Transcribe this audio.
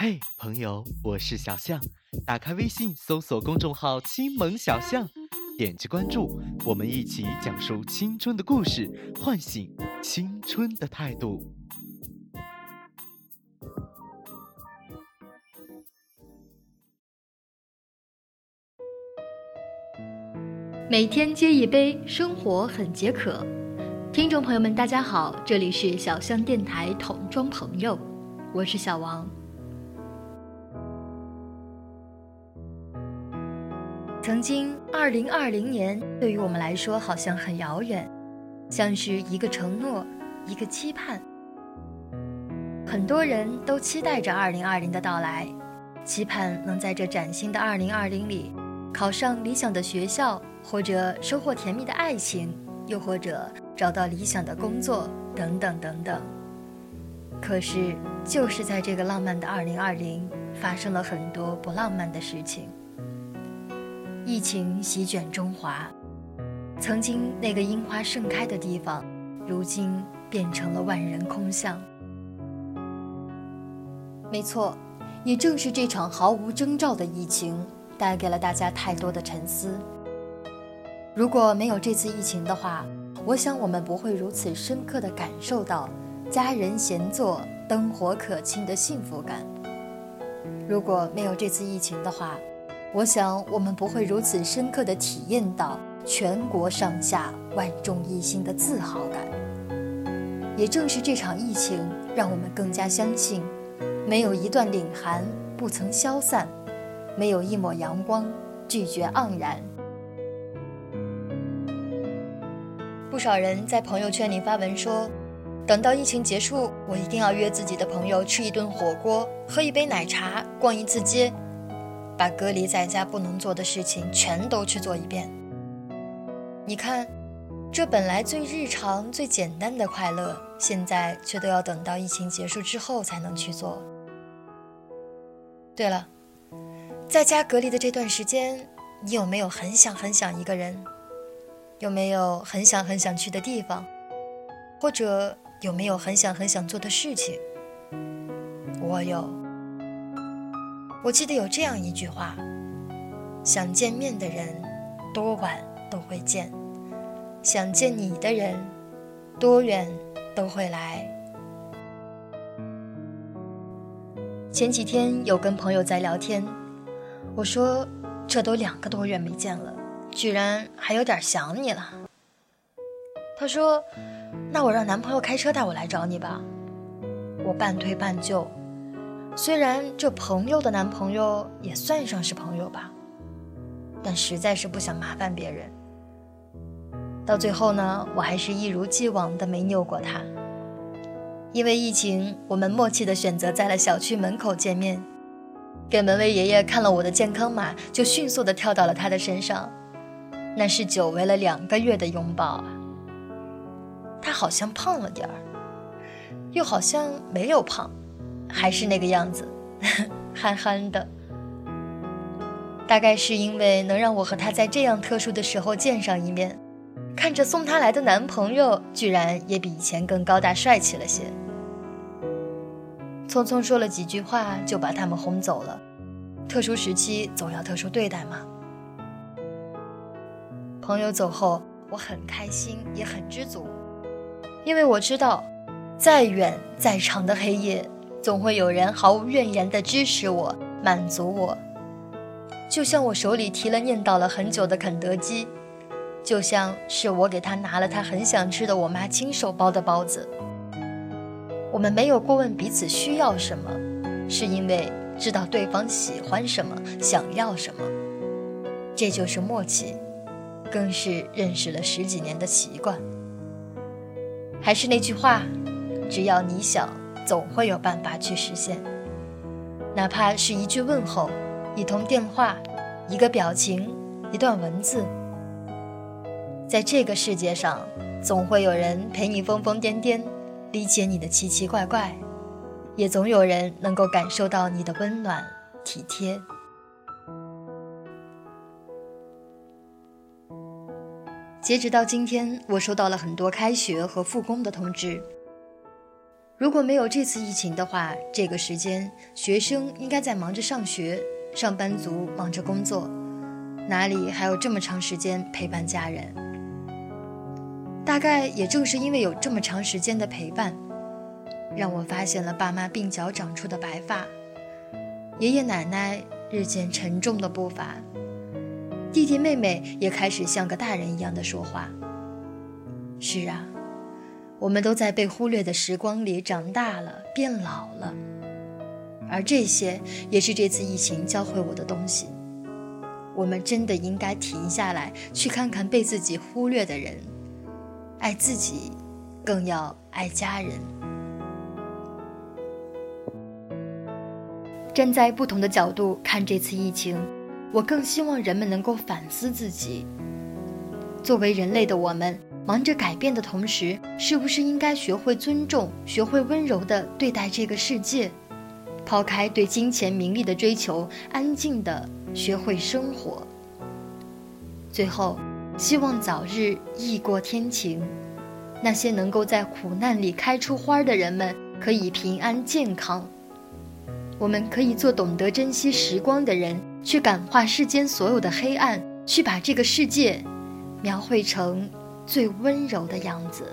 嘿，朋友，我是小象。打开微信，搜索公众号“青萌小象”，点击关注，我们一起讲述青春的故事，唤醒青春的态度。每天接一杯，生活很解渴。听众朋友们，大家好，这里是小象电台桶装朋友，我是小王。曾经，二零二零年对于我们来说好像很遥远，像是一个承诺，一个期盼。很多人都期待着二零二零的到来，期盼能在这崭新的二零二零里考上理想的学校，或者收获甜蜜的爱情，又或者找到理想的工作，等等等等。可是，就是在这个浪漫的二零二零，发生了很多不浪漫的事情。疫情席卷中华，曾经那个樱花盛开的地方，如今变成了万人空巷。没错，也正是这场毫无征兆的疫情，带给了大家太多的沉思。如果没有这次疫情的话，我想我们不会如此深刻地感受到家人闲坐、灯火可亲的幸福感。如果没有这次疫情的话，我想，我们不会如此深刻地体验到全国上下万众一心的自豪感。也正是这场疫情，让我们更加相信，没有一段凛寒不曾消散，没有一抹阳光拒绝盎然。不少人在朋友圈里发文说，等到疫情结束，我一定要约自己的朋友吃一顿火锅，喝一杯奶茶，逛一次街。把隔离在家不能做的事情全都去做一遍。你看，这本来最日常、最简单的快乐，现在却都要等到疫情结束之后才能去做。对了，在家隔离的这段时间，你有没有很想很想一个人？有没有很想很想去的地方？或者有没有很想很想做的事情？我有。我记得有这样一句话：想见面的人，多晚都会见；想见你的人，多远都会来。前几天有跟朋友在聊天，我说这都两个多月没见了，居然还有点想你了。他说：“那我让男朋友开车带我来找你吧。”我半推半就。虽然这朋友的男朋友也算上是朋友吧，但实在是不想麻烦别人。到最后呢，我还是一如既往的没拗过他。因为疫情，我们默契的选择在了小区门口见面。给门卫爷爷看了我的健康码，就迅速的跳到了他的身上。那是久违了两个月的拥抱啊。他好像胖了点儿，又好像没有胖。还是那个样子，憨憨的。大概是因为能让我和他在这样特殊的时候见上一面，看着送他来的男朋友，居然也比以前更高大帅气了些。匆匆说了几句话，就把他们轰走了。特殊时期总要特殊对待嘛。朋友走后，我很开心，也很知足，因为我知道，再远再长的黑夜。总会有人毫无怨言地支持我、满足我，就像我手里提了念叨了很久的肯德基，就像是我给他拿了他很想吃的我妈亲手包的包子。我们没有过问彼此需要什么，是因为知道对方喜欢什么、想要什么，这就是默契，更是认识了十几年的习惯。还是那句话，只要你想。总会有办法去实现，哪怕是一句问候、一通电话、一个表情、一段文字。在这个世界上，总会有人陪你疯疯癫癫，理解你的奇奇怪怪，也总有人能够感受到你的温暖体贴。截止到今天，我收到了很多开学和复工的通知。如果没有这次疫情的话，这个时间学生应该在忙着上学，上班族忙着工作，哪里还有这么长时间陪伴家人？大概也正是因为有这么长时间的陪伴，让我发现了爸妈鬓角长出的白发，爷爷奶奶日渐沉重的步伐。弟弟妹妹也开始像个大人一样的说话。是啊，我们都在被忽略的时光里长大了，变老了。而这些也是这次疫情教会我的东西。我们真的应该停下来，去看看被自己忽略的人，爱自己，更要爱家人。站在不同的角度看这次疫情。我更希望人们能够反思自己。作为人类的我们，忙着改变的同时，是不是应该学会尊重，学会温柔地对待这个世界？抛开对金钱名利的追求，安静地学会生活。最后，希望早日异过天晴，那些能够在苦难里开出花的人们，可以平安健康。我们可以做懂得珍惜时光的人。去感化世间所有的黑暗，去把这个世界描绘成最温柔的样子。